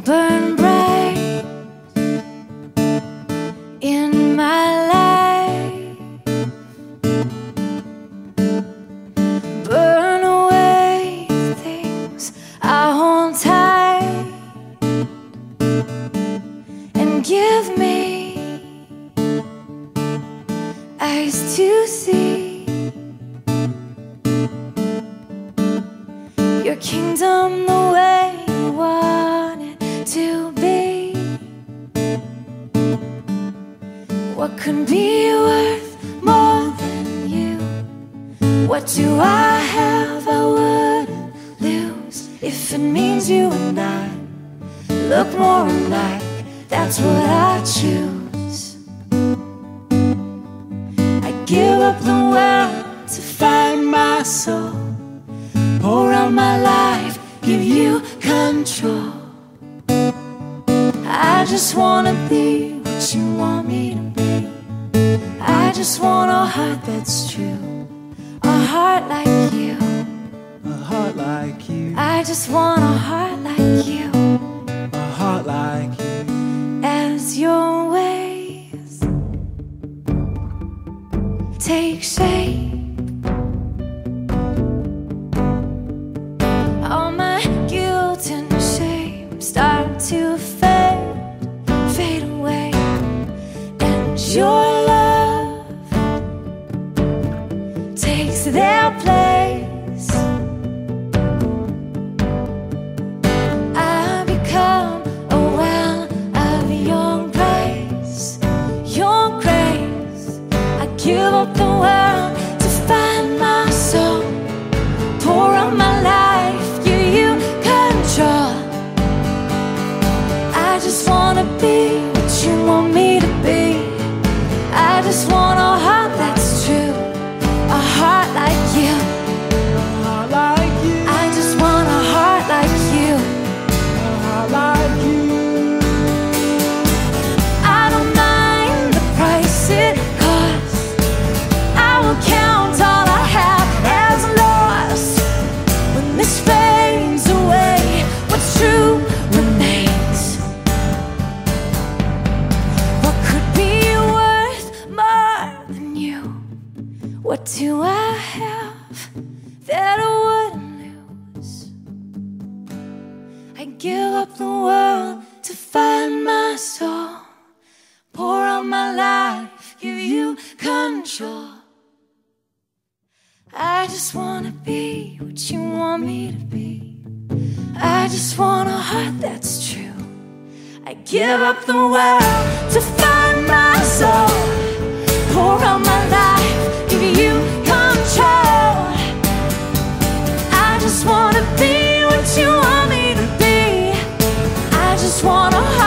burn bright in my life. Burn away things I hold tight and give me eyes to see your kingdom the way to be. What could be worth more than you? What do I have I wouldn't lose if it means you and I look more alike? That's what I choose. I give up the world to find my soul. Pour out my life, give you control. I just wanna be what you want me to be. I just want a heart that's true, a heart like you. A heart like you, I just want a heart like you. a heart like you. as your ways take shape. Your What do I have that I wouldn't lose? I give up the world to find my soul. Pour out my life, give you control. I just wanna be what you want me to be. I just want a heart that's true. I give up the world to find just wanna